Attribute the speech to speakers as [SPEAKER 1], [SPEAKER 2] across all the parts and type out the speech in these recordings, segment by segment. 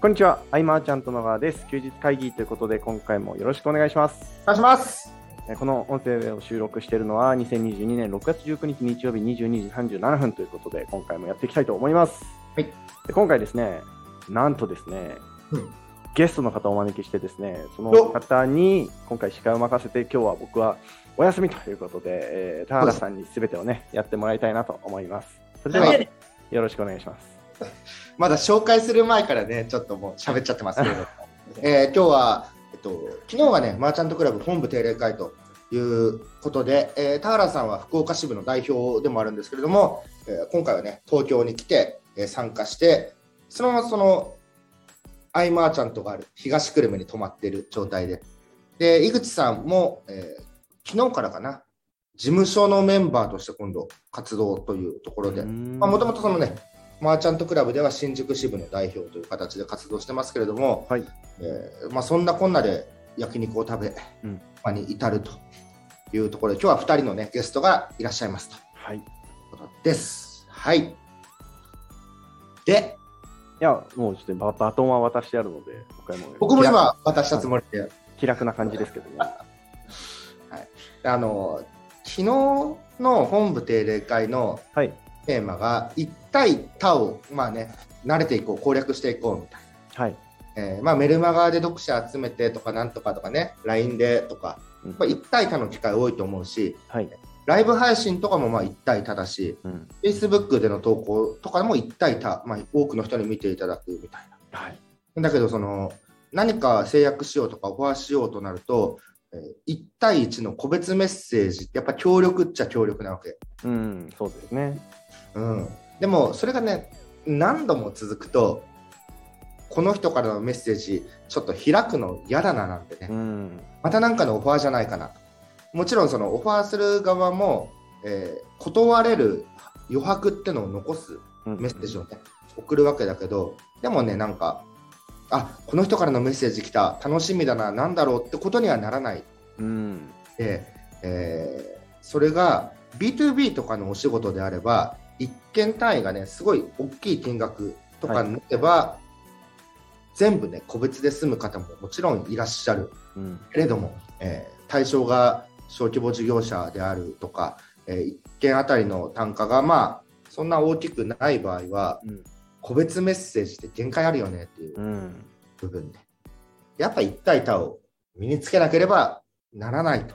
[SPEAKER 1] こんにちは、アイマーちゃんと野川です。休日会議ということで、今回もよろしくお願いします。
[SPEAKER 2] お願いします。
[SPEAKER 1] えーこの音声を収録しているのは、2022年6月19日日曜日22時37分ということで、今回もやっていきたいと思います。
[SPEAKER 2] はい
[SPEAKER 1] で今回ですね、なんとですね、
[SPEAKER 2] うん
[SPEAKER 1] ゲストの方をお招きしてですね、その方に今回司会を任せて、今日は僕はお休みということで、えー田原さんに全てをね、やってもらいたいなと思います。それでは、
[SPEAKER 2] はい
[SPEAKER 1] よろしくお願いします。
[SPEAKER 2] まだ紹介する前からね、ちょっともう喋っちゃってますけれども、えー今日は、えっと、昨日はね、マーチャントクラブ本部定例会ということで、えー田原さんは福岡支部の代表でもあるんですけれども、えー今回はね、東京に来て、えー参加して、そのままその、アイマーチャントがある東久留米に泊まっている状態で、で、井口さんも、えー昨日からかな、事務所のメンバーとして今度活動というところで、まあ、もともとそのね、マーチャントクラブでは新宿支部の代表という形で活動してますけれども、
[SPEAKER 1] はい
[SPEAKER 2] えーまあ、そんなこんなで焼肉を食べ、
[SPEAKER 1] うん
[SPEAKER 2] まあに至るというところで、今日は2人の、ね、ゲストがいらっしゃいますと
[SPEAKER 1] はい。い
[SPEAKER 2] ことです。はい。で、
[SPEAKER 1] や、もうちょっとババトンは渡してあるので、僕はもう
[SPEAKER 2] 僕も今渡したつもりで、
[SPEAKER 1] 気楽な感じですけどね。
[SPEAKER 2] あの昨日の本部定例会の
[SPEAKER 1] はい。
[SPEAKER 2] テーマが、一対他を、まあね、慣れていこう、攻略していこうみたいな。
[SPEAKER 1] はい。
[SPEAKER 2] えーまあ、メルマガで読者集めてとかなんとかとかね、LINE でとか、
[SPEAKER 1] うん
[SPEAKER 2] まあ、一対多の機会多いと思うし、
[SPEAKER 1] はい。
[SPEAKER 2] ライブ配信とかもまあ一対多だし、
[SPEAKER 1] うん。
[SPEAKER 2] Facebook での投稿とかも一対多、まあ、多くの人に見ていただくみたい
[SPEAKER 1] はい。
[SPEAKER 2] な。だけど、その何か制約しようとかオファーしようとなると、えー、1対1の個別メッセージってやっぱ協力っちゃ協力なわけ。
[SPEAKER 1] うん、そうですね。
[SPEAKER 2] うん、でもそれがね何度も続くとこの人からのメッセージちょっと開くの嫌だななんてね、
[SPEAKER 1] うん。
[SPEAKER 2] また何かのオファーじゃないかな。ともちろんそのオファーする側も、えー断れる余白ってのを残す
[SPEAKER 1] うん。
[SPEAKER 2] メッセージをね、送るわけだけどでもねなんかあこの人からのメッセージ来た楽しみだな何だろうってことにはならない。
[SPEAKER 1] うん。
[SPEAKER 2] で、えーそれが B2B とかのお仕事であれば一件単位がねすごい大きい金額とかになれば、全部ね個別で済む方ももちろんいらっしゃる
[SPEAKER 1] うん。
[SPEAKER 2] けれども、えー対象が小規模事業者であるとか、えー一件あたりの単価がまあそんな大きくない場合は
[SPEAKER 1] うん。
[SPEAKER 2] 個別メッセージって限界あるよねっていう
[SPEAKER 1] うん。
[SPEAKER 2] 部分でやっぱ一対多を身につけなければならないと。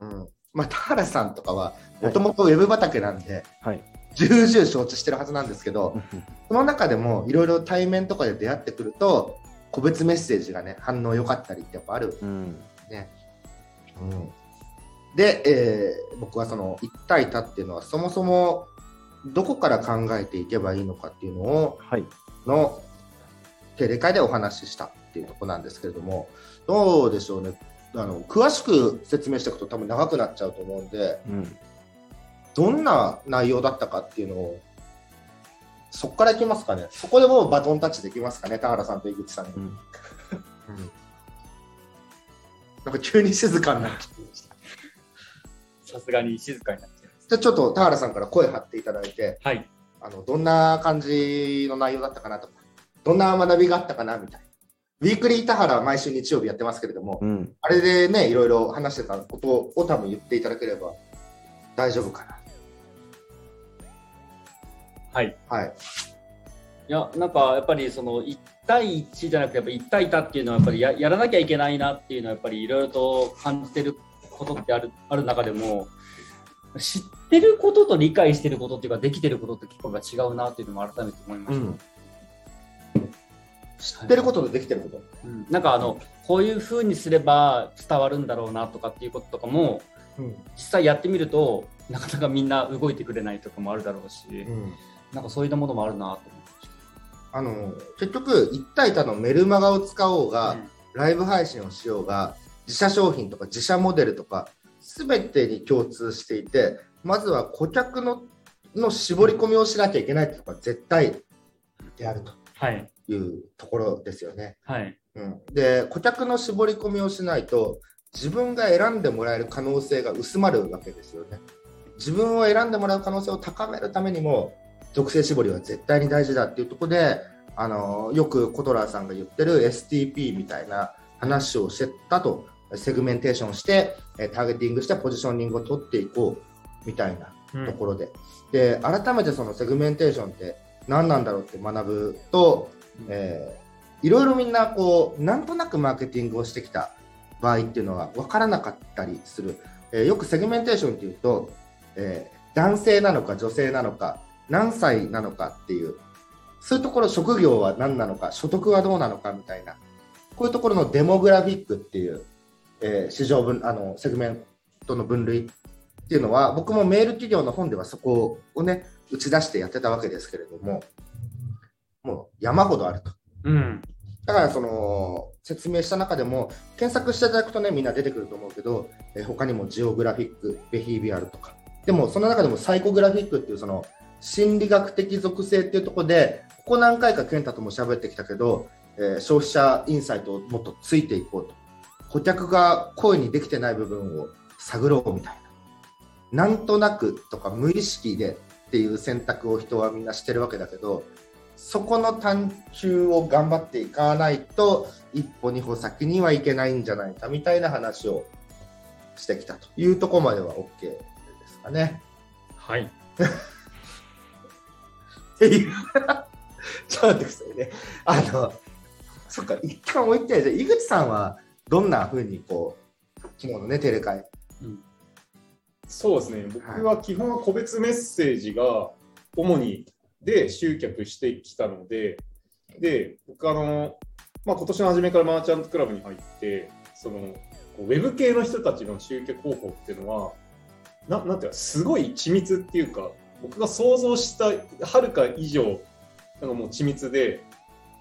[SPEAKER 2] うんまあ、田原さんとかはもともとウェブ畑なんで、
[SPEAKER 1] はい。
[SPEAKER 2] 重々承知してるはずなんですけど、その中でもいろいろ対面とかで出会ってくると、個別メッセージがね、反応良かったりってやっぱある
[SPEAKER 1] うん。
[SPEAKER 2] ね。うん、で、えー僕はその一対多っていうのはそもそもどこから考えていけばいいのかっていうのを
[SPEAKER 1] はい。
[SPEAKER 2] の定例会でお話ししたっていうところなんですけれども、どうでしょうね。あの詳しく説明していくと多分長くなっちゃうと思うんで、
[SPEAKER 1] うん。
[SPEAKER 2] どんな内容だったかっていうのを、そこからいきますかね。そこでもうバトンタッチできますかね、田原さんと井口さんに。
[SPEAKER 1] うん。
[SPEAKER 2] なんか急に静かになっちゃいました。
[SPEAKER 3] さすがに静かになっちゃいます。
[SPEAKER 2] じゃあちょっと田原さんから声張っていただいて、
[SPEAKER 3] はい。
[SPEAKER 2] あのどんな感じの内容だったかなとか、どんな学びがあったかなみたいな。ウィークリー田原は毎週日曜日やってますけれども、
[SPEAKER 1] うん。
[SPEAKER 2] あれでね、いろいろ話してたことを多分言っていただければ大丈夫か
[SPEAKER 3] はい。
[SPEAKER 2] な。はい。
[SPEAKER 3] いや、なんかやっぱりその1対1じゃなくて、やっぱ1対多っていうのはやっぱりややらなきゃいけないなっていうのはやっぱりいろいろと感じてることってあるある中でも、知ってることと理解してることっていうか、できてることって結構違うなっていうのも改めて思いました。
[SPEAKER 2] うん知ってることとできてること。
[SPEAKER 3] うんなんかあのこういうふうにすれば伝わるんだろうなとかっていうこととかも
[SPEAKER 2] うん
[SPEAKER 3] 実際やってみるとなかなかみんな動いてくれないとかもあるだろうし、なんかそういったものもあるなと思って。
[SPEAKER 2] あの結局、一体多のメルマガを使おうが、
[SPEAKER 3] うん。
[SPEAKER 2] ライブ配信をしようが、自社商品とか自社モデルとか、すべてに共通していて、まずは顧客のの絞り込みをしなきゃいけないっていうのが絶対であると。
[SPEAKER 3] はい。
[SPEAKER 2] いうところですよね。
[SPEAKER 3] はい。
[SPEAKER 2] うん、で、顧客の絞り込みをしないと、自分が選んでもらえる可能性が薄まるわけですよね。自分を選んでもらう可能性を高めるためにも、属性絞りは絶対に大事だっていうところで、あのよくコトラーさんが言ってる STP みたいな話をしてたと、セグメンテーションして、ターゲティングしてポジショニングを取っていこうみたいなところで、うん、で改めてそのセグメンテーションって何なんだろうって学ぶと、えー、いろいろみんなこうなんとなくマーケティングをしてきた場合っていうのは分からなかったりする、えー、よくセグメンテーションっていうと、えー、男性なのか女性なのか何歳なのかっていうそういうところ職業は何なのか所得はどうなのかみたいなこういうところのデモグラフィックっていう、えー、市場分あのセグメントの分類っていうのは僕もメール起業の本ではそこをね打ち出してやってたわけですけれどももう山ほどあると。
[SPEAKER 1] うん、
[SPEAKER 2] だからその説明した中でも検索していただくとねみんな出てくると思うけど、えー、他にもジオグラフィックベヒービアルとかでもその中でもサイコグラフィックっていうその心理学的属性っていうところでここ何回か健太とも喋ってきたけど、えー、消費者インサイトをもっとついていこうと顧客が声にできてない部分を探ろうみたいななんとなくとか無意識でっていう選択を人はみんなしてるわけだけどそこの探求を頑張っていかないと一歩二歩先にはいけないんじゃないかみたいな話をしてきたというところまでは OK ですかね。
[SPEAKER 3] はい。
[SPEAKER 2] っていうちょっと待ってくださいね。あの、そっか、一貫置いて、じゃ井口さんはどんなふうにこう、昨日のね、テレ会。うん、
[SPEAKER 4] そうですね、僕は基本は個別メッセージが主にで集客してきたので、で、僕あの、まあ、今年の初めからマーチャントクラブに入って、その、ウェブ系の人たちの集客方法っていうのは、ななんていうか、すごい緻密っていうか、僕が想像したはるか以上なんかもう緻密で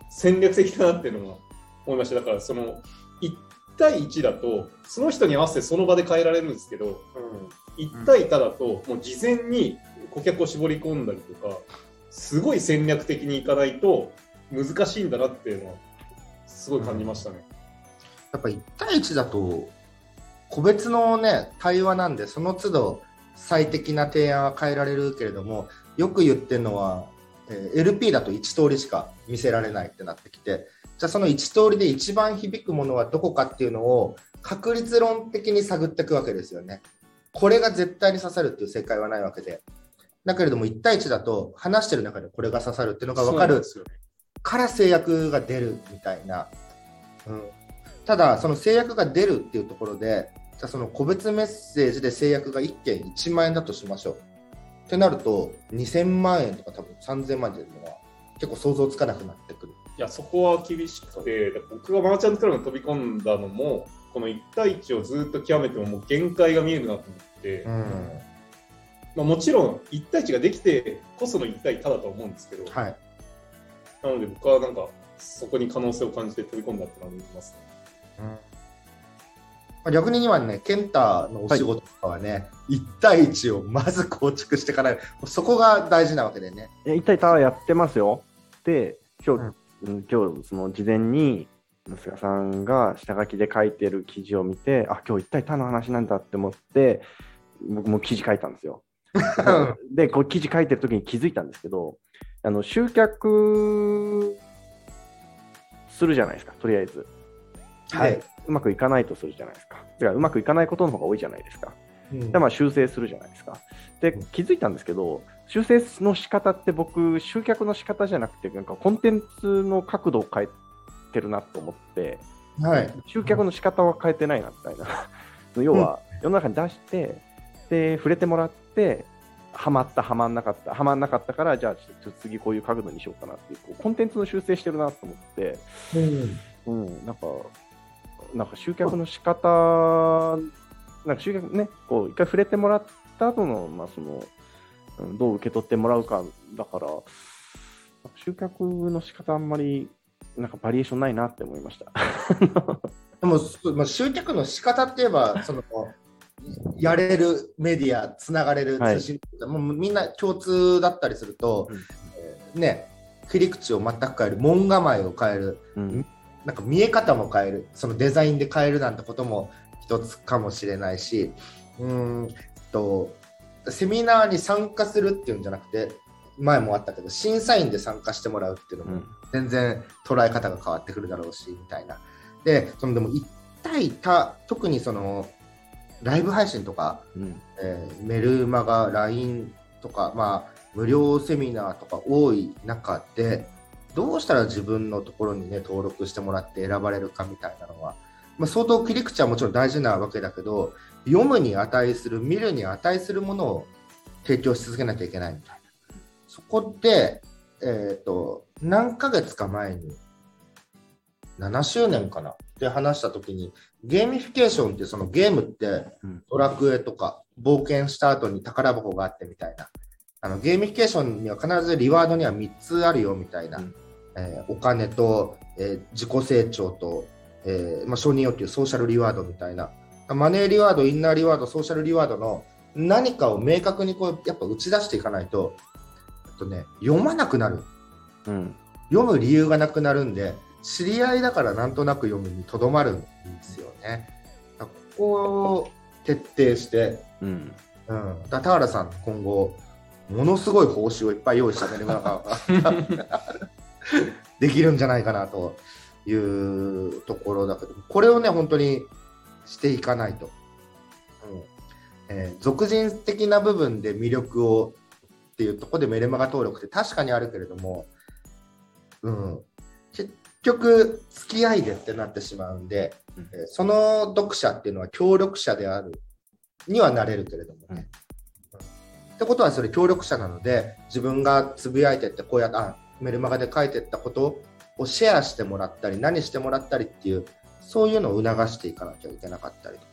[SPEAKER 4] 戦略的だなっていうのは思いましただからその1対1だとその人に合わせてその場で変えられるんですけど、うん、1対多だともう事前に顧客を絞り込んだりとかすごい戦略的にいかないと難しいんだなっていうのはすごい感じましたね。うん、
[SPEAKER 2] やっぱ1対1だと個別のね対話なんでその都度最適な提案は変えられるけれどもよく言ってるのはえ LP だと1通りしか見せられないってなってきてじゃあその1通りで一番響くものはどこかっていうのを確率論的に探っていくわけですよね。これが絶対に刺さるっていう正解はないわけで。だけれども1対1だと話してる中でこれが刺さるっていうのが分かるから制約が出るみたいな。うん、ただその制約が出るっていうところでじゃあその個別メッセージで制約が1件1万円だとしましょう。ってなると、2000万円とか多分3000万円っていうのは結構想像つかなくなってくる。
[SPEAKER 4] いや、そこは厳しくて、僕がマーチャントクラブに飛び込んだのも、この1対1をずっと極めてももう限界が見えるなと思って、うん、まあ、もちろん1対1ができてこその1対多だと思うんですけど、
[SPEAKER 2] はい、
[SPEAKER 4] なので僕はなんかそこに可能性を感じて飛び込んだって感じますね。うん
[SPEAKER 2] 逆に今ね、健太のお仕事とかはね、はい、1対1をまず構築していかない、そこが大事なわけでね。
[SPEAKER 1] 1対1やってますよ。で、今日、うん、今日その事前に、娘さんが下書きで書いてる記事を見て、あ今日1対他の話なんだって思って、僕も記事書いたんですよ。で、こう記事書いてる時に気づいたんですけど、あの集客するじゃないですか、とりあえず。
[SPEAKER 2] はい、
[SPEAKER 1] うまくいかないとするじゃないですか。だからうまくいかないことの方が多いじゃないですか。うん、でまあ修正するじゃないですか。で、気づいたんですけど、修正の仕方って僕、集客の仕方じゃなくて、なんかコンテンツの角度を変えてるなと思って、
[SPEAKER 2] はい、
[SPEAKER 1] 集客の仕方は変えてないなみたいな。要は、世の中に出して、で、触れてもらって、はまった、はまんなかった、はまんなかったから、じゃあ、ちょっと次こういう角度にしようかなっていう、こうコンテンツの修正してるなと思って、うん、うん、なんか、なんか集客の仕方なんか集客ね、こう一回触れてもらった後の、まあその、どう受け取ってもらうかだから、集客の仕方あんまりなんかバリエーションないなって思いました。
[SPEAKER 2] でも、まあ、集客の仕方って言えば、そのやれるメディア、つながれる通信、はい、もうみんな共通だったりすると、うん、ね、切り口を全く変える、門構えを変える、うん、なんか見え方も変える。そのデザインで変えるなんてことも一つかもしれないし。うんとセミナーに参加するっていうんじゃなくて前もあったけど、審査員で参加してもらうっていうのも
[SPEAKER 1] うん。
[SPEAKER 2] 全然捉え方が変わってくるだろうし、みたいな。で、そのでも一対多、特にその、ライブ配信とか、
[SPEAKER 1] うん。
[SPEAKER 2] えーメルマガ、LINE とか、まあ、無料セミナーとか多い中で、どうしたら自分のところにね、登録してもらって選ばれるかみたいなのは、まあ、相当切り口はもちろん大事なわけだけど、読むに値する、見るに値するものを提供し続けなきゃいけないみたいな。そこで、えっ、と、何ヶ月か前に、7周年かな？って話したときに、ゲーミフィケーションってそのゲームって
[SPEAKER 1] うん
[SPEAKER 2] ドラクエとか冒険した後に宝箱があってみたいな。あのゲーミフィケーションには必ず reward には3つあるよみたいな。
[SPEAKER 1] うん
[SPEAKER 2] えーお金と、えー自己成長と、えーまあ、承認欲求、 social reward みたいな。 money reward、inner reward、social reward の何かを明確にこうやっぱ打ち出していかないと、とね、読まなくなる。
[SPEAKER 1] うん
[SPEAKER 2] 読む理由がなくなるんで、知り合いだからなんとなく読むにとどまるんですよね。ここを徹底して、
[SPEAKER 1] うん
[SPEAKER 2] うん、だ田原さん、今後、ものすごい報酬をいっぱい用意したメルマガが できるんじゃないかなというところだけど、これをね、本当にしていかないと。うんえー俗人的な部分で魅力をっていうところでメルマガ登録って確かにあるけれども、うん、結局、付き合いでってなってしまうんで、
[SPEAKER 1] うん
[SPEAKER 2] えーその読者っていうのは協力者であるにはなれるけれどもね。
[SPEAKER 1] うん
[SPEAKER 2] うんってことはそれ協力者なので自分がつぶやいてってこうやってあメルマガで書いてったことをシェアしてもらったり何してもらったりっていうそういうのを促していかなきゃいけなかったりとか。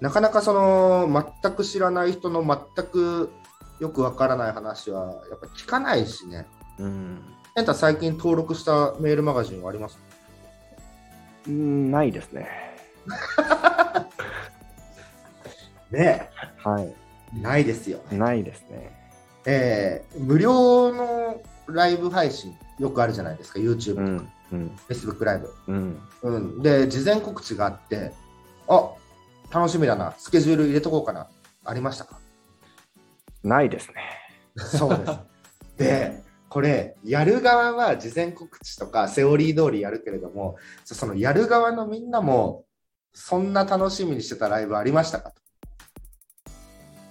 [SPEAKER 2] なかなかその全く知らない人の全くよくわからない話はやっぱ聞かないしね。
[SPEAKER 1] うん。
[SPEAKER 2] エンタ最近登録したメールマガジンはあります？
[SPEAKER 1] うんないですね。
[SPEAKER 2] ね
[SPEAKER 1] はい
[SPEAKER 2] ないですよ。
[SPEAKER 1] ないですね。
[SPEAKER 2] えー無料のライブ配信よくあるじゃないですか、YouTube とか、
[SPEAKER 1] うんうん。
[SPEAKER 2] Facebook ライブ。
[SPEAKER 1] うん。
[SPEAKER 2] うん、で、事前告知があって、あ楽しみだな、スケジュール入れとこうかな、ありましたか？
[SPEAKER 1] ないですね。
[SPEAKER 2] そうです。で、これ、やる側は事前告知とかセオリー通りやるけれども、そそのやる側のみんなも、そんな楽しみにしてたライブありましたか？と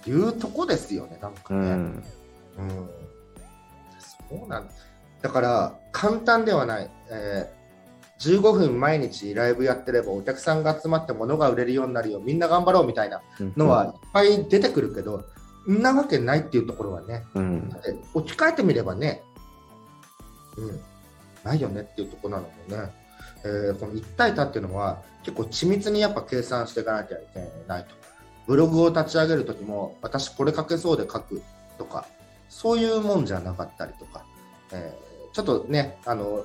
[SPEAKER 2] いうとこですよね、なんかね。
[SPEAKER 1] うん。
[SPEAKER 2] うん。そうなんだから簡単ではない、えー15分毎日ライブやってればお客さんが集まって物が売れるようになるよみんな頑張ろうみたいなのはいっぱい出てくるけど、んなわけないっていうところはね
[SPEAKER 1] うん。
[SPEAKER 2] だって置き換えてみればね、うん、ないよねっていうところなのでね、えーこの一体多っていうのは結構緻密にやっぱ計算していかなきゃいけないと。ブログを立ち上げるときも私これ書けそうで書くとかそういうもんじゃなかったりとか、えーちょっとねあの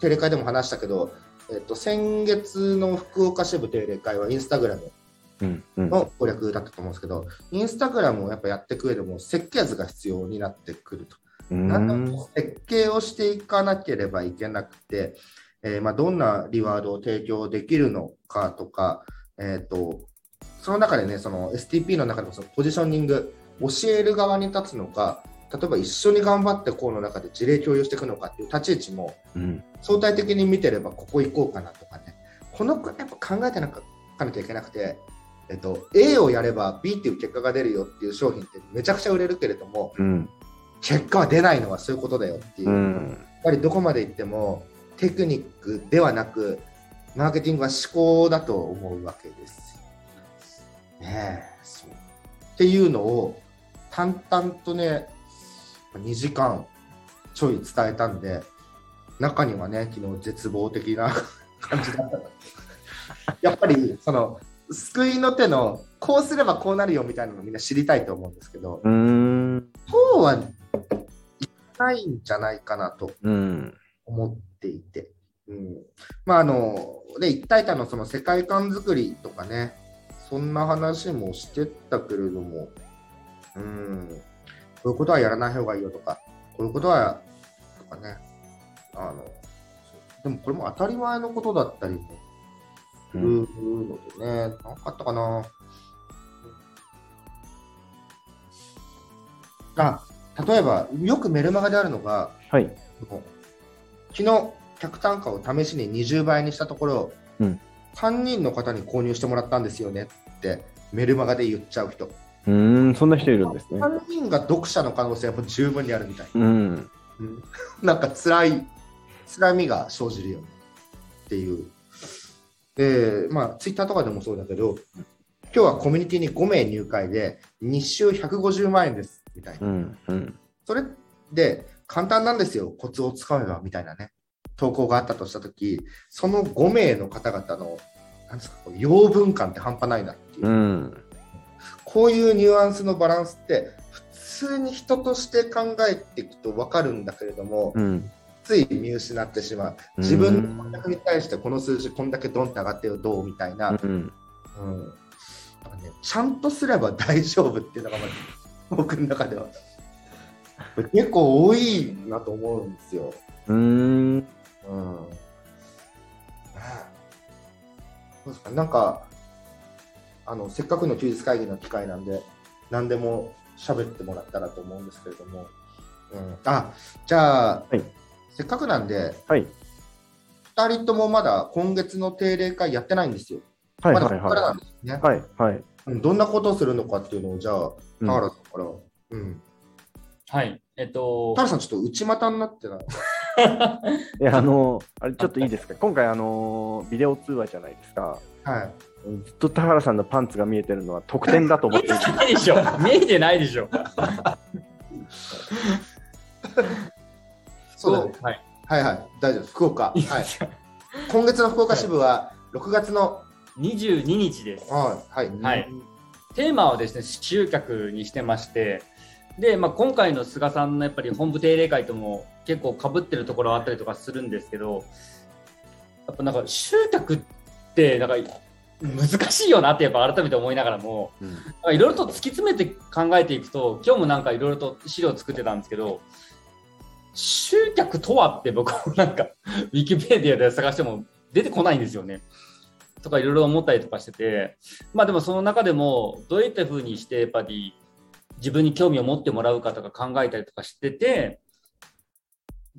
[SPEAKER 2] 定例会でも話したけど、えっと先月の福岡支部定例会はインスタグラムの攻略だったと思うんですけど、インスタグラムをやっぱやっていく上でも設計図が必要になってくると。
[SPEAKER 1] うん。
[SPEAKER 2] なんか設計をしていかなければいけなくて、えーまあ、どんなリワードを提供できるのかとか、えー、とその中でね、その STP の中でもそのポジショニング、教える側に立つのか、例えば一緒に頑張ってこうの中で事例共有していくのかっていう立ち位置も
[SPEAKER 1] うん
[SPEAKER 2] 相対的に見てればここ行こうかなとかね、このやっぱ考えてなかなきゃいけなくて、えっと、A をやれば B っていう結果が出るよっていう商品ってめちゃくちゃ売れるけれども、
[SPEAKER 1] うん
[SPEAKER 2] 結果は出ないのはそういうことだよっていう。
[SPEAKER 1] うん
[SPEAKER 2] やっぱりどこまで行ってもテクニックではなくマーケティングは思考だと思うわけです。ね。えそう。っていうのを淡々とね2時間ちょい伝えたんで中にはね昨日絶望的な 感じだった。やっぱりその救いの手のこうすればこうなるよみたいなのみんな知りたいと思うんですけど
[SPEAKER 1] うん。
[SPEAKER 2] そうはいかないんじゃないかなと
[SPEAKER 1] うん。
[SPEAKER 2] 思っていて、うん、まああので一体多のその世界観作りとかねそんな話もしてたけれども、うん、こういうことはやらない方がいいよとかこういうことはとかね。あのでもこれも当たり前のことだったりもするのでね、なんかあったかな。あ例えばよくメルマガであるのが、
[SPEAKER 1] はい。
[SPEAKER 2] 昨日客単価を試しに20倍にしたところ、
[SPEAKER 1] うん
[SPEAKER 2] 3人の方に購入してもらったんですよねってメルマガで言っちゃう人。
[SPEAKER 1] うーん、そんな人いるんですね。
[SPEAKER 2] 3人が読者の可能性はもう十分にあるみたい。
[SPEAKER 1] うん。
[SPEAKER 2] なんか辛い、辛みが生じるよねっていう。で、まあ、ツイッターとかでもそうだけど、今日はコミュニティに5名入会で、日収150万円です、みたいな。
[SPEAKER 1] うん。うん。
[SPEAKER 2] それで、簡単なんですよ、コツをつかめば、みたいなね、投稿があったとしたとき、その5名の方々の、なんですか、養分感って半端ないなっていう。
[SPEAKER 1] うん。
[SPEAKER 2] こういうニュアンスのバランスって、普通に人として考えていくと分かるんだけれども、
[SPEAKER 1] うん。
[SPEAKER 2] つい見失ってしまう。自分の顧客に対してこの数字こんだけドンって上がってよどうみたいな、
[SPEAKER 1] うん。
[SPEAKER 2] うんね、ちゃんとすれば大丈夫っていうのが 僕の中では結構多いなと思うんですよ。
[SPEAKER 1] うーん。
[SPEAKER 2] うん、そうですかなんかあのせっかくの休日会議の機会なんで何でも喋ってもらったらと思うんですけれども、うん、あじゃあ、
[SPEAKER 1] はい
[SPEAKER 2] せっかくなんで
[SPEAKER 1] はい。
[SPEAKER 2] 2人ともまだ今月の定例会やってないんですよ。
[SPEAKER 1] はい。
[SPEAKER 2] まだ
[SPEAKER 1] はい。
[SPEAKER 2] ここからな
[SPEAKER 1] は
[SPEAKER 2] んですね、
[SPEAKER 1] い。はい。はい。
[SPEAKER 2] うんどんなことをするのかっていうのを、じゃあ、
[SPEAKER 1] うん
[SPEAKER 2] 田原さんから。うん。
[SPEAKER 3] はい。えっと
[SPEAKER 2] 田、原さん、ちょっと内股になってない？
[SPEAKER 1] いや、あの、あれちょっといいですか？今回、あの、ビデオ通話じゃないですか。
[SPEAKER 2] はい。
[SPEAKER 1] ずっと田原さんのパンツが見えてるのは特典だと思っていて
[SPEAKER 3] ないでしょ。見えてないでしょ。
[SPEAKER 2] そうだね。
[SPEAKER 3] はい。
[SPEAKER 2] はいはい。大丈夫です。福岡。はい。今月の福岡支部は、6月の、
[SPEAKER 3] 22日です。
[SPEAKER 2] はい。はい。
[SPEAKER 3] はいテーマはですね、集客にしてまして、で、まあ、今回の菅さんのやっぱり本部定例会とも結構かぶってるところはあったりとかするんですけど、やっぱなんか集客ってなんか難しいよなってやっぱ改めて思いながらも、いろいろと突き詰めて考えていくと、今日もなんかいろいろと資料作ってたんですけど、集客とはって僕も なんか、ウィキペディアで探しても出てこないんですよね。とかいろいろ思ったりとかしてて、まあでもその中でも、どういったふうにしてやっぱり自分に興味を持ってもらうかとか考えたりとかしてて、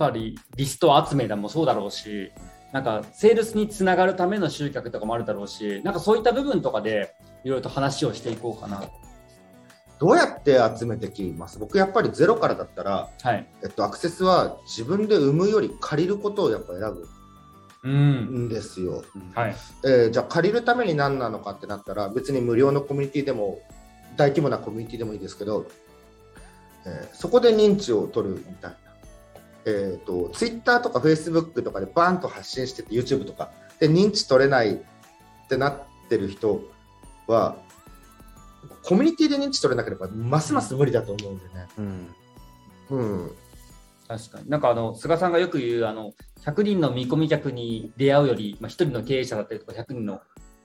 [SPEAKER 3] ぱりリスト集めだもそうだろうし、なんかセールスにつながるための集客とかもあるだろうし、なんかそういった部分とかでいろいろと話をしていこうかな。
[SPEAKER 2] どうやって集めてきます？僕、やっぱりゼロからだったら、
[SPEAKER 3] はい。
[SPEAKER 2] えっと、アクセスは自分で生むより借りることをやっぱ選ぶ
[SPEAKER 3] うん。
[SPEAKER 2] んですよ。
[SPEAKER 3] はい。
[SPEAKER 2] えーじゃあ借りるために何なのかってなったら別に無料のコミュニティでも大規模なコミュニティでもいいですけど、えーそこで認知を取るみたいな、えー、と Twitter とか Facebook とかでバーンと発信してて YouTube とかで認知取れないってなってる人はコミュニティで認知取れなければますます無理だと思うんでね。
[SPEAKER 1] うん。
[SPEAKER 2] うん
[SPEAKER 3] 確かに。なんかあの、菅さんがよく言う、あの、100人の見込み客に出会うより、まあ、1人の経営者だったりとか、100人の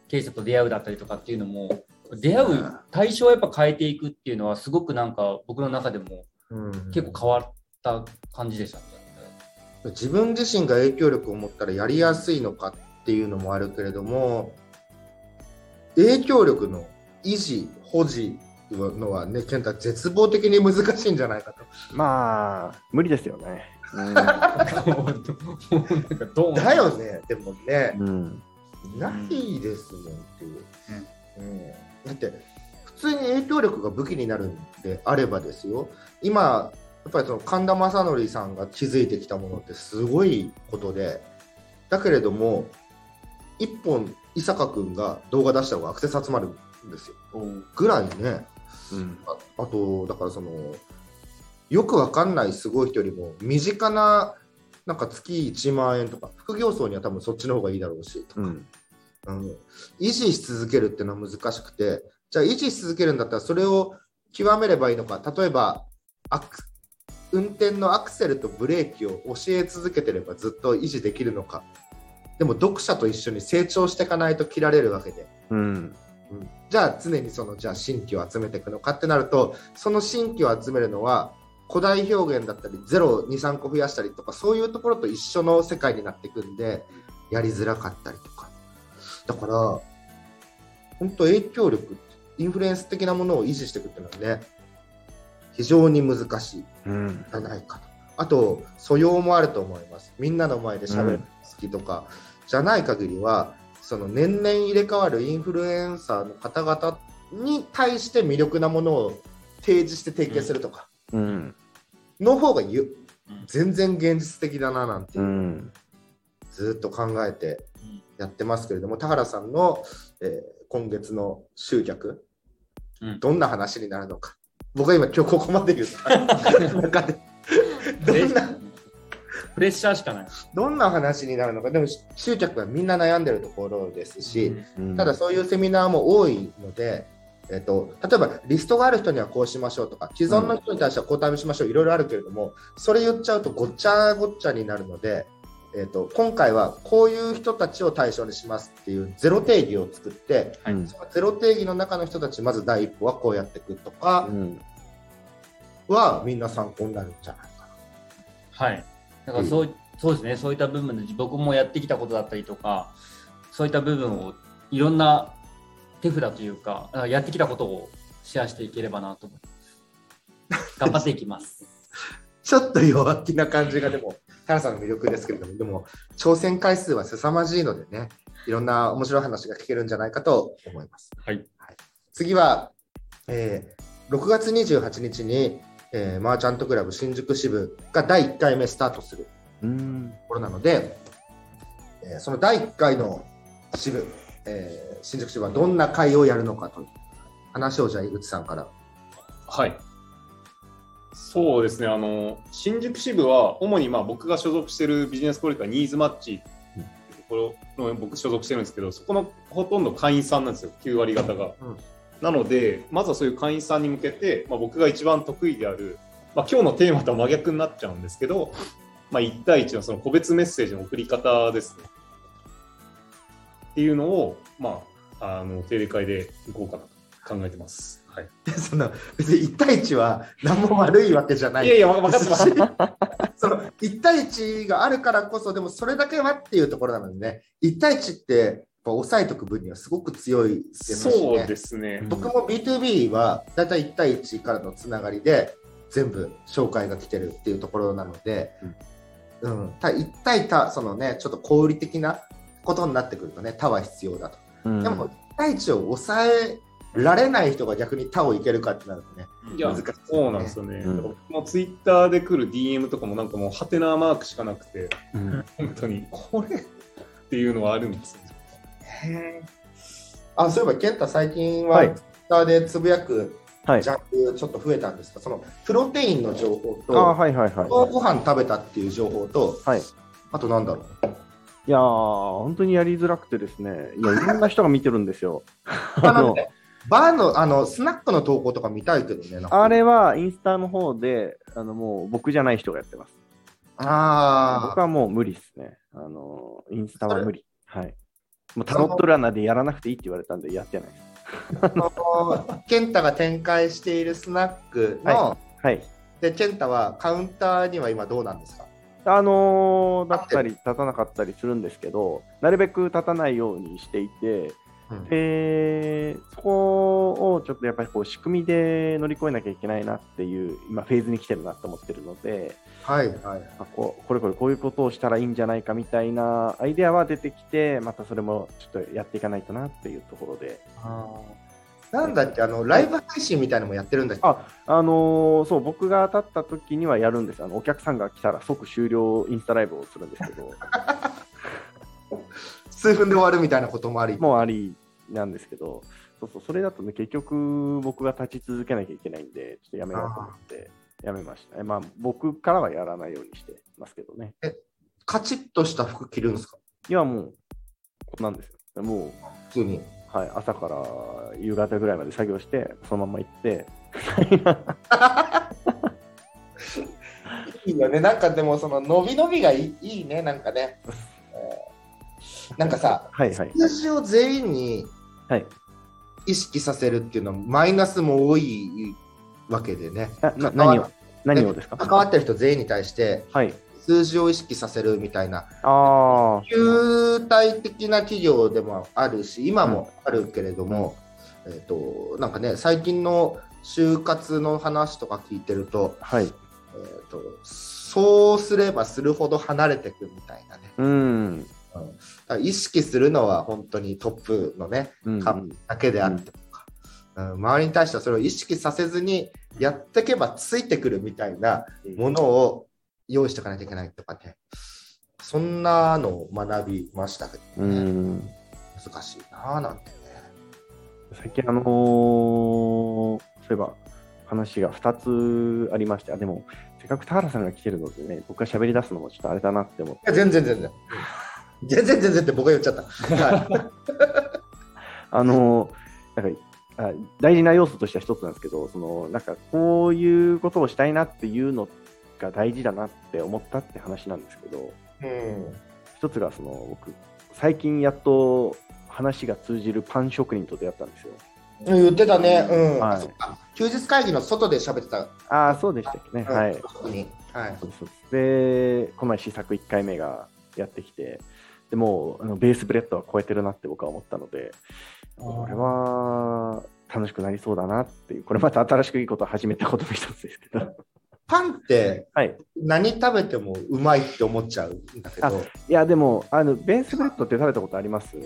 [SPEAKER 3] 経営者と出会うだったりとかっていうのも、出会う対象をやっぱ変えていくっていうのは、すごくなんか僕の中でも
[SPEAKER 2] うん
[SPEAKER 3] 結構変わった感じでしたね。
[SPEAKER 2] 自分自身が影響力を持ったらやりやすいのかっていうのもあるけれども影響力の維持保持のはね健太絶望的に難しいんじゃないかと
[SPEAKER 1] まあ、無理ですよね。
[SPEAKER 3] なんかどう
[SPEAKER 2] だよねでもね
[SPEAKER 1] うん。うん。
[SPEAKER 2] ないですもんっていう、うんだって普通に影響力が武器になるんであればですよ今やっぱりその神田正則さんが築いてきたものってすごいことでだけれども一本伊坂君が動画出した方がアクセス集まるんですよ。ぐらいね。
[SPEAKER 1] うん。
[SPEAKER 2] ああとだからそのよくわかんないすごい人よりも身近ななんか月1万円とか副業層には多分そっちの方がいいだろうしとか、
[SPEAKER 1] うん。
[SPEAKER 2] うん維持し続けるっていうのは難しくてじゃあ維持し続けるんだったらそれを極めればいいのか。例えばアク運転のアクセルとブレーキを教え続けてればずっと維持できるのか。でも読者と一緒に成長していかないと切られるわけで、
[SPEAKER 1] うん。
[SPEAKER 2] うん。じゃあ常にそのじゃあ新規を集めていくのかってなるとその新規を集めるのは古代表現だったり023個増やしたりとかそういうところと一緒の世界になっていくんでやりづらかったりとか。だから本当影響力インフルエンス的なものを維持していくっていうのはね非常に難しい
[SPEAKER 1] うん。
[SPEAKER 2] じゃないかと。あと、素養もあると思います。みんなの前で喋るの好きとか、じゃない限りは、その年々入れ替わるインフルエンサーの方々に対して魅力なものを提示して提携するとか、
[SPEAKER 1] うん。
[SPEAKER 2] の方が全然現実的だななんていうう、
[SPEAKER 1] ん。
[SPEAKER 2] ずっと考えてやってますけれども、田原さんの、えー今月の集客、
[SPEAKER 3] うん
[SPEAKER 2] どんな話になるのか。僕は今今日ここまで言った中で、どんな
[SPEAKER 3] プレッシャーしかない。
[SPEAKER 2] どんな話になるのか、でも集客はみんな悩んでるところですし、
[SPEAKER 1] うん。
[SPEAKER 2] ただそういうセミナーも多いので、えっと、例えばリストがある人にはこうしましょうとか、既存の人に対してはこう対応しましょう、いろいろあるけれども、それ言っちゃうとごっちゃごっちゃになるので、えっと、今回はこういう人たちを対象にしますっていうゼロ定義を作って、
[SPEAKER 1] うん
[SPEAKER 2] そのゼロ定義の中の人たち、まず第一歩はこうやっていくとか
[SPEAKER 1] うん
[SPEAKER 2] は、みんな参考になるんじゃないか
[SPEAKER 3] はい。だからそう,、そうですね、そういった部分で僕もやってきたことだったりとか、そういった部分をいろんな手札というか、あやってきたことをシェアしていければなと思います。頑張っていきます。
[SPEAKER 2] な。ちょっと弱気な感じがでも、田原さんの魅力ですけれども、でも、挑戦回数は凄まじいのでね、いろんな面白い話が聞けるんじゃないかと思います。
[SPEAKER 3] はい。
[SPEAKER 2] 次は、えー6月28日に、えーマーチャントクラブ新宿支部が第1回目スタートする
[SPEAKER 1] うん
[SPEAKER 2] ところなので、えーその第1回の支部、えー新宿支部はどんな会をやるのかという話をじゃあ井口さんから。
[SPEAKER 4] はい。そうですね、あの新宿支部は主にまあ僕が所属しているビジネスコレクターニーズマッチっていうところの僕所属してるんですけど、そこのほとんど会員さんなんですよ、9割方が。
[SPEAKER 2] うん
[SPEAKER 4] なので、まずはそういう会員さんに向けて、まあ、僕が一番得意である、まあ、今日のテーマとは真逆になっちゃうんですけど、まあ、1対1のその個別メッセージの送り方ですね。っていうのを、まあ、あの定例会でいこうかなと考えてます。はい、
[SPEAKER 2] その別に1対1は何も悪いわけじゃない。
[SPEAKER 4] いやいや、わ分かってます。
[SPEAKER 2] その1対1があるからこそ、でもそれだけはっていうところなのでね、1対1ってぱ抑えとく分にはすごく強いですし、ね、
[SPEAKER 4] そうですね。
[SPEAKER 2] 僕も B2B はだいたい1対1からのつながりで全部紹介が来てるっていうところなので、うん。た1対他、そのね、ちょっと小売り的なことになってくるとね、他は必要だと。
[SPEAKER 1] うん。
[SPEAKER 2] でも1対1を抑えられない人が逆に他をいけるかってなるとね、
[SPEAKER 4] いや
[SPEAKER 2] 難しいですね。
[SPEAKER 4] そうなんですよね。
[SPEAKER 1] うん。
[SPEAKER 4] 僕もツイッターで来る DM とかもなんかもうハテナマークしかなくて、
[SPEAKER 1] うん。
[SPEAKER 4] 本当に。これっていうのはあるんですよ。
[SPEAKER 2] あそういえば、健太、最近は
[SPEAKER 1] はい。
[SPEAKER 2] Twitter でつぶやく
[SPEAKER 1] はい
[SPEAKER 2] ジャンルちょっと増えたんですが、そのプロテインの情報
[SPEAKER 1] あ
[SPEAKER 2] と、
[SPEAKER 1] はいはいはい。
[SPEAKER 2] ご飯食べたっていう情報と、
[SPEAKER 1] はい。
[SPEAKER 2] あとなんだろう？
[SPEAKER 1] いやー本当にやりづらくてですね。いやいろんな人が見てるんですよ。
[SPEAKER 2] あのねバーのあのスナックの投稿とか見たいけどね。なんか
[SPEAKER 1] あれはインスタの方であのもう僕じゃない人がやってます
[SPEAKER 2] あ
[SPEAKER 1] 僕はもう無理ですね。あの、インスタは無理。はい。もうタロットランナーでやらなくていいって言われたんでやってないです。
[SPEAKER 2] あの健太が展開しているスナックの、
[SPEAKER 1] ははい。
[SPEAKER 2] で健太はカウンターには今どうなんですか？
[SPEAKER 1] あのーだったり立たなかったりするんですけど、なるべく立たないようにしていて、で、そこをちょっとやっぱりこう仕組みで乗り越えなきゃいけないなっていう、今フェーズに来てるなと思ってるので、
[SPEAKER 2] はいはい。
[SPEAKER 1] まあこうこれこれこういうことをしたらいいんじゃないかみたいなアイデアは出てきて、またそれもちょっとやっていかないとなっていうところで、
[SPEAKER 2] なんだっけあのライブ配信みたいなのもやってるんだっけ？
[SPEAKER 1] あ、あのーそう、僕が当たった時にはやるんです。あのお客さんが来たら即終了インスタライブをするんですけど、
[SPEAKER 2] 数分で終わるみたいなこともあり。
[SPEAKER 1] もうありなんですけど、そうそう、それだとね、結局僕が立ち続けなきゃいけないんで、ちょっとやめようと思って、やめましたね。まあ、僕からはやらないようにしてますけどね。
[SPEAKER 2] カチッとした服着るんですか？
[SPEAKER 1] いや、もう、こんなんですよ。もう、
[SPEAKER 2] 普通に。
[SPEAKER 1] はい、朝から夕方ぐらいまで作業して、そのまま行って、
[SPEAKER 2] いいよね。なんかでもその伸び伸びがいいいいね。なんかね。えーなんかさ、
[SPEAKER 1] はいはい。
[SPEAKER 2] 数字を全員に
[SPEAKER 1] はい。
[SPEAKER 2] 意識させるっていうのはマイナスも多いわけでね。
[SPEAKER 1] 何を何をですか？
[SPEAKER 2] 関わってる人全員に対して
[SPEAKER 1] はい。
[SPEAKER 2] 数字を意識させるみたいな
[SPEAKER 1] ああ、
[SPEAKER 2] 旧体的な企業でもあるし今もあるけれども、えっとなんかね最近の就活の話とか聞いてると、
[SPEAKER 1] はい。
[SPEAKER 2] えー、とそうすればするほど離れていくみたいなね。
[SPEAKER 1] うん。
[SPEAKER 2] 意識するのは本当にトップのね、
[SPEAKER 1] うん
[SPEAKER 2] かだけであってとか、うん周りに対してはそれを意識させずにやっていけばついてくるみたいなものを用意しておかないといけないとかね。そんなのを学びましたけ
[SPEAKER 1] う
[SPEAKER 2] どね。
[SPEAKER 1] ん。
[SPEAKER 2] 難しいなぁなんてね。
[SPEAKER 1] 最近、あのーそういえば話が2つありまして、あ、でも、せっかく田原さんが来てるのでね、僕が喋り出すのもちょっとあれだなって思って、
[SPEAKER 2] 全然全然。全然全然って僕が言っちゃった。はい
[SPEAKER 1] あのーなんかあ大事な要素としては一つなんですけど、そのなんかこういうことをしたいなっていうのが大事だなって思ったって話なんですけど、
[SPEAKER 2] うん
[SPEAKER 1] 一つがその僕、最近やっと話が通じるパン職人と出会ったんですよ。
[SPEAKER 2] 言ってたね。うん。
[SPEAKER 1] はい
[SPEAKER 2] 休日会議の外で喋ってた。
[SPEAKER 1] ああ、そうでしたっけね。
[SPEAKER 2] うん
[SPEAKER 1] はい。
[SPEAKER 2] はい。
[SPEAKER 1] そうそうで、この前試作1回目がやってきて、でもうあのベースブレッドは超えてるなって僕は思ったので、これは楽しくなりそうだなっていう、これまた新しくいいことを始めたことの一つですけど、
[SPEAKER 2] パンって
[SPEAKER 1] はい。
[SPEAKER 2] 何食べてもうまいって思っちゃうんだけど、
[SPEAKER 1] いや、でも、あのベースブレッドって食べたことあります？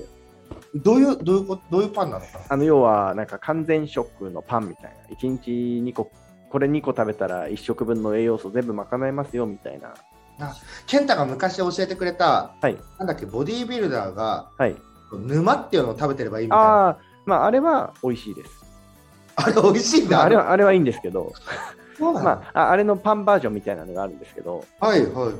[SPEAKER 2] どういう、どういうこと、どういうパンなのか？な
[SPEAKER 1] あの要は、なんか完全食のパンみたいな、1日2個、これ2個食べたら1食分の栄養素全部賄えますよみたいな。
[SPEAKER 2] 健太が昔教えてくれた、
[SPEAKER 1] はい。
[SPEAKER 2] なんだっけ、ボディービルダーが
[SPEAKER 1] はい。
[SPEAKER 2] 沼っていうのを食べてればいいみたいな。
[SPEAKER 1] ああ、まあ、あれは美味しいです。
[SPEAKER 2] あれ美味しいんだ。
[SPEAKER 1] あれはあれはいいんですけど、まあ、ああれのパンバージョンみたいなのがあるんですけど、
[SPEAKER 2] はいはいはいはい。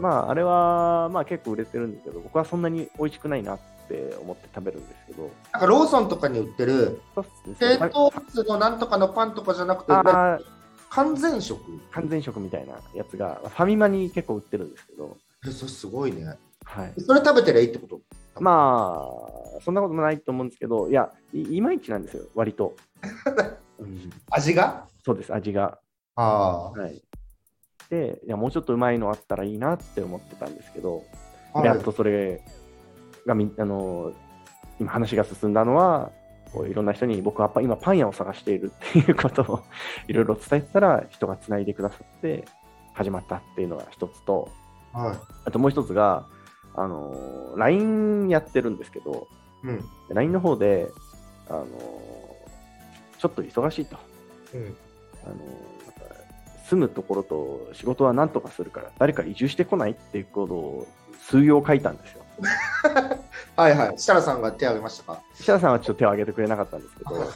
[SPEAKER 1] まあ、あれは、まあ、結構売れてるんですけど、僕はそんなに美味しくないなって思って食べるんですけど、
[SPEAKER 2] なんかローソンとかに売ってる
[SPEAKER 1] そうっすね
[SPEAKER 2] 低糖質のなんとかのパンとかじゃなくて、
[SPEAKER 1] ああ
[SPEAKER 2] 完全食
[SPEAKER 1] 完全食みたいなやつが、ファミマに結構売ってるんですけど、
[SPEAKER 2] えそれすごいね。
[SPEAKER 1] はい。
[SPEAKER 2] それ食べてりゃいいってこと？
[SPEAKER 1] まあ、そんなこともないと思うんですけど、いや、いいまいちなんですよ、割と。うん、
[SPEAKER 2] 味が？
[SPEAKER 1] そうです、味が。
[SPEAKER 2] あ
[SPEAKER 1] はい。で、いや、もうちょっとうまいのあったらいいなって思ってたんですけど、
[SPEAKER 2] あ。
[SPEAKER 1] やっとそれがみあの今話が進んだのはこういろんな人に僕はパ今パン屋を探しているっていうことをいろいろ伝えてたら人がつないでくださって始まったっていうのが一つと
[SPEAKER 2] はい。
[SPEAKER 1] あともう一つがあの LINE やってるんですけど
[SPEAKER 2] うん。
[SPEAKER 1] LINE の方であのちょっと忙しいと
[SPEAKER 2] うん。
[SPEAKER 1] あの住むところと仕事は何とかするから誰か移住してこないっていうことを数行書いたんですよ。
[SPEAKER 2] はいはい。設楽さんが手を挙げましたか？
[SPEAKER 1] 設楽さんはちょっと手を挙げてくれなかったんですけど、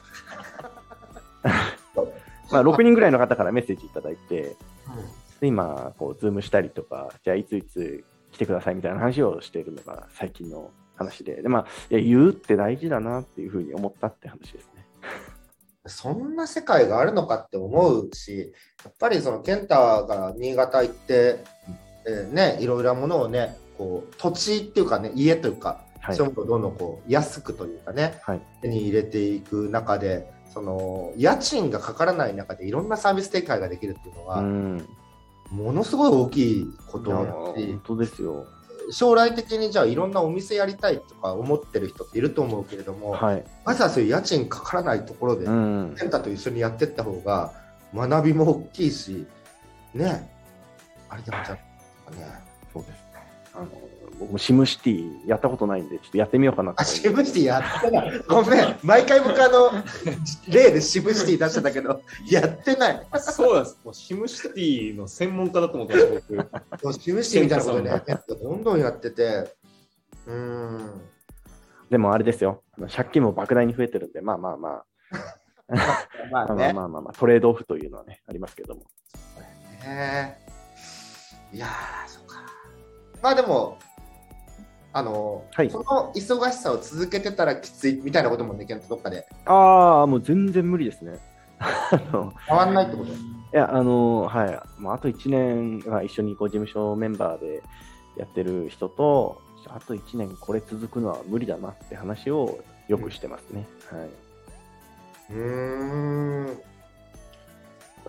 [SPEAKER 1] まあ、6人ぐらいの方からメッセージいただいて、で今、こう、ズームしたりとか、じゃあいついつ来てくださいみたいな話をしているのが最近の話で、でまあ、いや言うって大事だなっていうふうに思ったって話ですね。
[SPEAKER 2] そんな世界があるのかって思うし、やっぱりその健太が新潟行って、えーね、いろいろなものをね、こう土地っていうかね、家というか、
[SPEAKER 1] はい
[SPEAKER 2] そういうものをどんどんこう安くというかね、
[SPEAKER 1] はい
[SPEAKER 2] 手に入れていく中で、その家賃がかからない中でいろんなサービス展開ができるっていうのは、
[SPEAKER 1] うん。
[SPEAKER 2] ものすごい大きいことだし
[SPEAKER 1] 本、当ですよ。
[SPEAKER 2] 将来的にじゃあいろんなお店やりたいとか思ってる人っていると思うけれども、
[SPEAKER 1] はい。
[SPEAKER 2] まずはそういう家賃かからないところで、
[SPEAKER 1] うん。
[SPEAKER 2] 健太と一緒にやっていった方が学びも大きいし、ね、あれでもじゃあね。
[SPEAKER 1] そうですね。あの僕もシムシティやったことないんで、ちょっとやってみようかなと
[SPEAKER 2] あ、シブシティやってない。ごめん。毎回僕あの、例でシブシティ出してたけど、やってない。
[SPEAKER 4] そうなんです。もうシムシティの専門家だと思ってます、僕。
[SPEAKER 2] シブシティみたいなことね、どんどんやってて、うーん。
[SPEAKER 1] でもあれですよ。あの借金も莫大に増えてるんで、まあまあまあ、
[SPEAKER 2] ま
[SPEAKER 1] まあまあ
[SPEAKER 2] あね。
[SPEAKER 1] まあまあ、まあ、トレードオフというのはね、ありますけども。
[SPEAKER 2] ねいやー。まあでも、あの、
[SPEAKER 1] はい
[SPEAKER 2] その忙しさを続けてたらきついみたいなこともね、ケントどっかで
[SPEAKER 1] ああ、もう全然無理ですね。
[SPEAKER 2] 変わんないってこと？
[SPEAKER 1] いや、あの、はい。もうあと1年は一緒にこう事務所メンバーでやってる人と、あと1年これ続くのは無理だなって話をよくしてますね。はい。
[SPEAKER 2] うーん。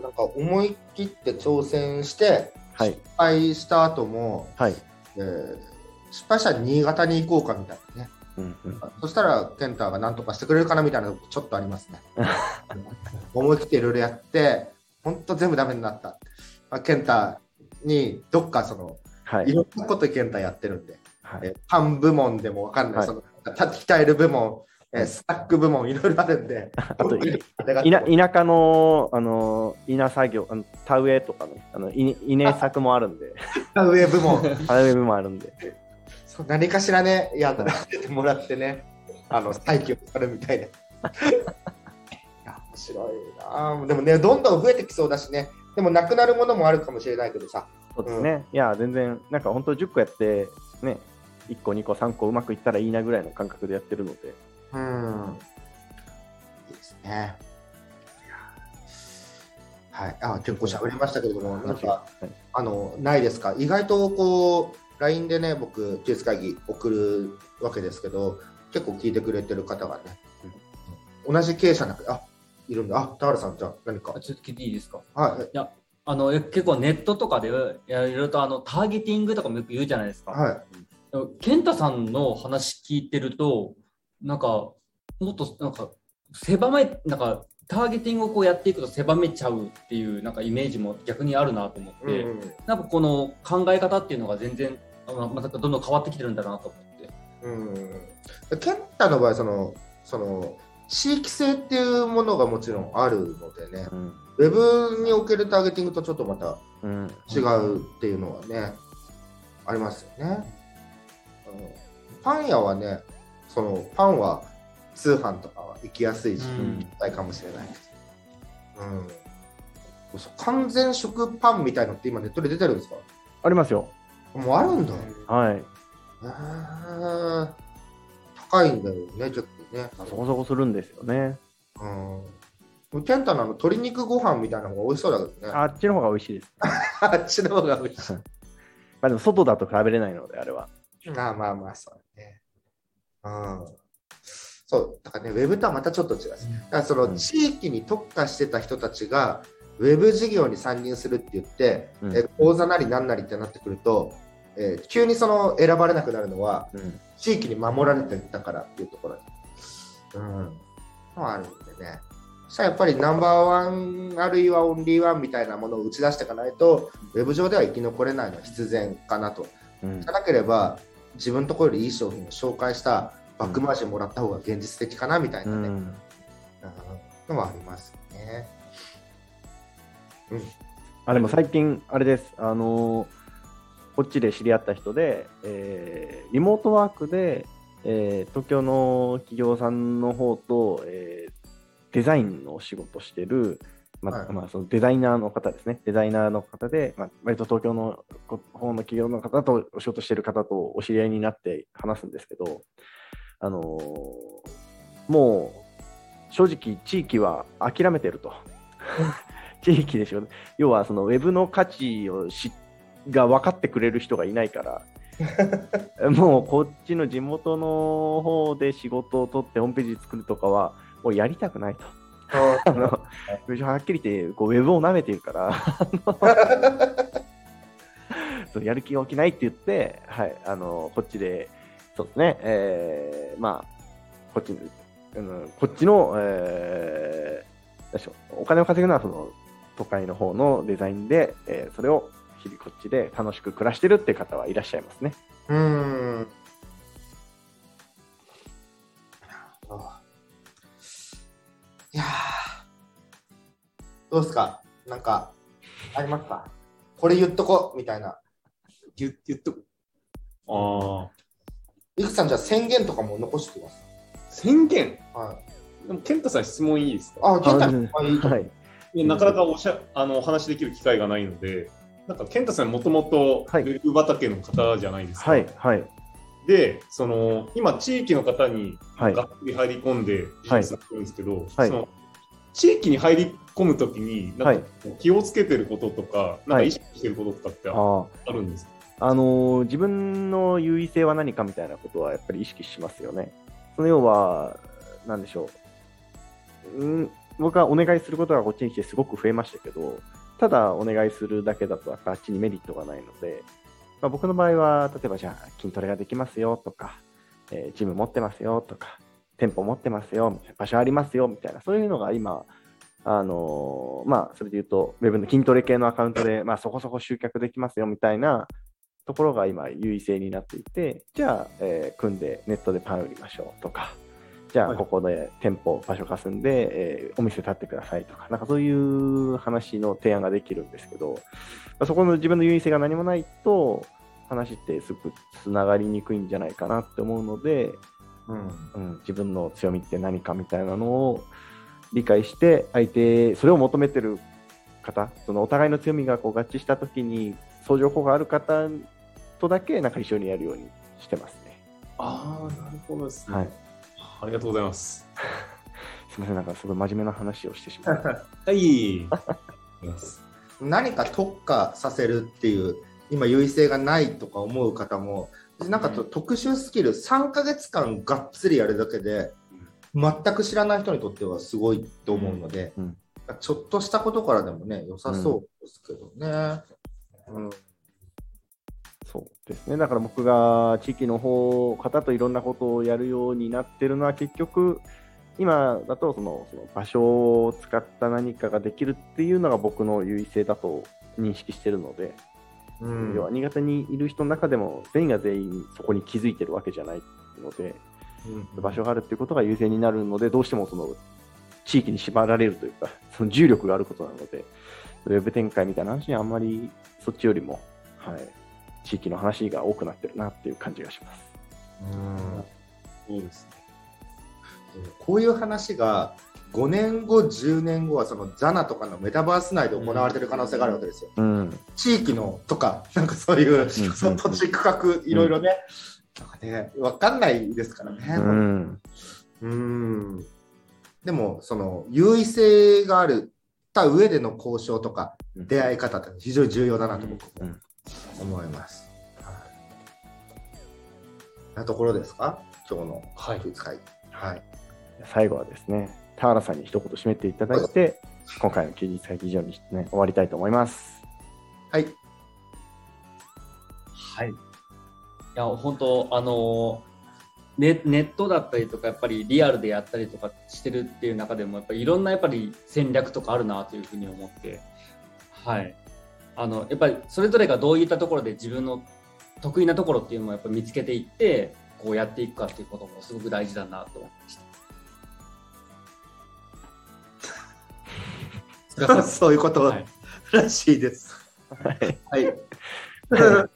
[SPEAKER 2] なんか思い切って挑戦して、
[SPEAKER 1] はい
[SPEAKER 2] 失敗した後も、
[SPEAKER 1] はい。
[SPEAKER 2] えー失敗したら新潟に行こうかみたいなね。
[SPEAKER 1] うんうん
[SPEAKER 2] そしたら、ケンタが何とかしてくれるかなみたいなのちょっとありますね。思い切っていろいろやって、本当全部ダメになった。まあ、ケンタにどっかその、
[SPEAKER 1] はいい。
[SPEAKER 2] ろんなことケンタやってるんで、
[SPEAKER 1] はい
[SPEAKER 2] えパン部門でもわかんない、
[SPEAKER 1] はい
[SPEAKER 2] その鍛える部門、えスタック部門、いろいろあるんで、
[SPEAKER 1] あと田田舎のあの稲作業、あの田植えとかね、あの稲稲作もあるんで、
[SPEAKER 2] 上部門、
[SPEAKER 1] 田植えもあるんで、
[SPEAKER 2] そう何かしらね、やってもらってね、あの再起をするみたいな。いや面白いなでもね、どんどん増えてきそうだしね、でもなくなるものもあるかもしれないけどさ、
[SPEAKER 1] そうですね。いや、全然、なんか本当10個やって、ね、1個、2個、3個うまくいったらいいなぐらいの感覚でやってるので、
[SPEAKER 2] うん。いいですね。はい、あ結構喋りましたけれども、なんか、
[SPEAKER 1] はい
[SPEAKER 2] あの、ないですか、意外とこう、LINE でね、僕、休日会議送るわけですけど、結構聞いてくれてる方がね、同じ経営者の中あいるんだ、あ田原さん、じゃあ何か？
[SPEAKER 3] あ。ちょっと聞いていいですか？
[SPEAKER 2] はい、
[SPEAKER 3] あのえ結構ネットとかでいろいろとあのターゲティングとかもよく言うじゃないですか。
[SPEAKER 2] はい、
[SPEAKER 3] 健太さんの話聞いてると、なんか、もっと、なんか、狭め、なんか、ターゲティングをこうやっていくと狭めちゃうっていう、なんかイメージも逆にあるなと思って、なんかこの考え方っていうのが全然、またどんどん変わってきてるんだなと思って。
[SPEAKER 2] うん、健太の場合その、その、地域性っていうものがもちろんあるのでね、
[SPEAKER 1] うん。
[SPEAKER 2] ウェブにおけるターゲティングとちょっとまた
[SPEAKER 1] うん。
[SPEAKER 2] 違うっていうのはね、ありますよね。うんパン屋はね、そのパンは通販とかは行きやすいし、
[SPEAKER 3] うん
[SPEAKER 2] ないかもしれないけど、うん、そう完全食パンみたいのって今ネットで出てるんですか？
[SPEAKER 1] ありますよ。
[SPEAKER 2] もうあるんだ。
[SPEAKER 1] はい。
[SPEAKER 2] 高いんだよね、結構ね。
[SPEAKER 1] そこそこするんですよね。
[SPEAKER 2] うん。ケンタのあの鶏肉ご飯みたいなのが美味しそうだけどね。
[SPEAKER 1] あっちの方が美味しいです。
[SPEAKER 2] あっちの方が美味しい。
[SPEAKER 1] まあでも外だと比べれないので、あれは。
[SPEAKER 2] まあまあまあ、そう。うん。そう、だからね、ウェブとはまたちょっと違う。だからその
[SPEAKER 1] うん
[SPEAKER 2] 地域に特化してた人たちが、ウェブ事業に参入するって言って、
[SPEAKER 1] うん
[SPEAKER 2] え講座なりなんなりってなってくると、えー急にその選ばれなくなるのは、
[SPEAKER 1] うん。
[SPEAKER 2] 地域に守られてたからっていうところに、うん、のはあるんでね。そしたらやっぱりナンバーワンあるいはオンリーワンみたいなものを打ち出していかないと、ウェブ上では生き残れないのは必然かなと。
[SPEAKER 1] うん
[SPEAKER 2] じゃなければ、自分のところよりいい商品を紹介したバックマージンもらった方が現実的かなみたいなね、うん
[SPEAKER 1] うん。
[SPEAKER 2] のはありますね。
[SPEAKER 1] あ、でも最近、あれです。あのーこっちで知り合った人で、えーリモートワークで、えー東京の企業さんの方と、えーデザインのお仕事してる、ま
[SPEAKER 2] はい
[SPEAKER 1] まあ、そのデザイナーの方ですね。デザイナーの方で、まあ、割と東京のこ方の企業の方とお仕事してる方とお知り合いになって話すんですけど、あのーもう正直地域は諦めてると。地域でしょ。要はそのウェブの価値をしが分かってくれる人がいないから、もうこっちの地元の方で仕事を取ってホームページ作るとかは、もうやりたくないと。あのはっきり言ってこうウェブを舐めているから、そうやる気が起きないって言って、はい、あのこっちで、そうですね、えーまあ、こっち,、うん、こっちの、えー、お金を稼ぐのはその都会の方のデザインで、えーそれを日々こっちで楽しく暮らしてるって方はいらっしゃいますね。
[SPEAKER 2] うーん。いやーどうですか？なんか、ありますか？これ言っとこうみたいな。
[SPEAKER 4] 言言っとく。ああ。
[SPEAKER 2] いくつさん、じゃあ宣言とかも残してくださ
[SPEAKER 4] 宣言？
[SPEAKER 2] い。はい。
[SPEAKER 4] でも、健太さん質問いいですか？
[SPEAKER 2] あ、健太
[SPEAKER 1] あ
[SPEAKER 2] 君、あいいと思う
[SPEAKER 1] はい、
[SPEAKER 4] いやなかなかおしゃあのお話できる機会がないので、なんか健太さんもともとウ
[SPEAKER 1] はい
[SPEAKER 4] ェブ畑の方じゃないですか？
[SPEAKER 1] はい、はい、
[SPEAKER 4] で、その今、地域の方に
[SPEAKER 1] はい。
[SPEAKER 4] がっつり入り込んでビジネスやってるんですけど、
[SPEAKER 1] はい。
[SPEAKER 4] その地域に入り込むときに、なんか気をつけてることとか、なんか意識してることとかってあるんですか、
[SPEAKER 1] ああのー自分の優位性は何かみたいなことはやっぱり意識しますよね。その要は、なんでしょう。うん、僕はお願いすることがこっちに来てすごく増えましたけど、ただお願いするだけだとあっちにメリットがないので、まあ、僕の場合は、例えばじゃあ筋トレができますよとか、えージム持ってますよとか、店舗持ってますよ、みたいな場所ありますよみたいな、そういうのが今、あのーまあ、それで言うと、ウェブの筋トレ系のアカウントで、まあ、そこそこ集客できますよみたいなところが今、優位性になっていて、じゃあ、えー組んでネットでパン売りましょうとか、じゃあ、
[SPEAKER 4] はい
[SPEAKER 1] ここで店舗、場所貸すんで、えーお店立ってくださいとか、なんかそういう話の提案ができるんですけど、まあそこの自分の優位性が何もないと、話ってすごくつながりにくいんじゃないかなって思うので、
[SPEAKER 2] うん
[SPEAKER 1] うん、自分の強みって何かみたいなのを理解して、相手、それを求めてる方、そのお互いの強みがこう合致したときに、相乗効果がある方とだけなんか一緒にやるようにしてますね。
[SPEAKER 4] ああ、なるほどですね。
[SPEAKER 1] はい
[SPEAKER 4] ありがとうございます。
[SPEAKER 1] すみません、なんかすごい真面目な話をしてしまった。
[SPEAKER 4] はい。ます
[SPEAKER 2] 何か特化させるっていう今優位性がないとか思う方もなんかと特殊スキル3ヶ月間がっつりやるだけで全く知らない人にとってはすごいと思うので、
[SPEAKER 1] うん
[SPEAKER 2] ちょっとしたことからでもね良さそうですけどね。うん
[SPEAKER 1] そうですね。だから僕が地域の方、方といろんなことをやるようになってるのは結局、今だとそのその場所を使った何かができるっていうのが僕の優位性だと認識してるので、
[SPEAKER 2] うん。
[SPEAKER 1] 要は新潟にいる人の中でも全員が全員そこに気づいてるわけじゃないので、場所があるっていうことが優勢になるので、どうしてもその地域に縛られるというか、その重力があることなので、ウェブ展開みたいな話にあんまりそっちよりも、はい、地域の話が多くなってるなっていう感じがします。
[SPEAKER 2] うん
[SPEAKER 4] そうですね。
[SPEAKER 2] こういう話が5年後、10年後はそのザナとかのメタバース内で行われてる可能性があるわけですよ。
[SPEAKER 1] うん、
[SPEAKER 2] 地域のとか、なんかそういう、
[SPEAKER 1] ん
[SPEAKER 2] その土地区画、いろいろね、なんかね、わかんないですからね。
[SPEAKER 1] うん、
[SPEAKER 2] うんでも、その優位性があるた上での交渉とか、
[SPEAKER 1] うん
[SPEAKER 2] 出会い方って非常に重要だなと僕も
[SPEAKER 1] うん
[SPEAKER 2] 思います。はいなところですか？今日の
[SPEAKER 4] はい。
[SPEAKER 2] はい。
[SPEAKER 1] 最後はですね、田原さんに一言締めていただいて、今回の休日会議以上に、ね、終わりたいと思います。
[SPEAKER 2] はい。
[SPEAKER 3] はい。いや、本当、あのネ、ネットだったりとか、やっぱりリアルでやったりとかしてるっていう中でも、やっぱりいろんなやっぱり戦略とかあるなというふうに思って、はい。あの、やっぱりそれぞれがどういったところで自分の得意なところっていうのもやっぱ見つけていって、こうやっていくかっていうこともすごく大事だなと思いました。
[SPEAKER 2] そういうこと
[SPEAKER 3] はい
[SPEAKER 2] らしいです。
[SPEAKER 1] はい
[SPEAKER 2] はい。ありがとう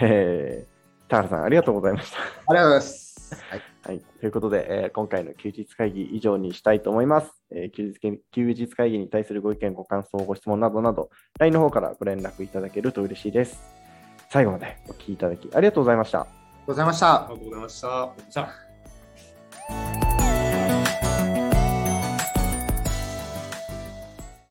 [SPEAKER 1] えー、田原さん、ありがとうございました。
[SPEAKER 2] ございます。はい。
[SPEAKER 1] はい、ということで、えー今回の休日会議以上にしたいと思います、えー休日休日会議に対するご意見、ご感想、ご質問などなど、LINE の方からご連絡いただけると嬉しいです。最後までお聞きいただきありがとうございました。
[SPEAKER 2] ありがとうございました
[SPEAKER 4] ありが。とうございました。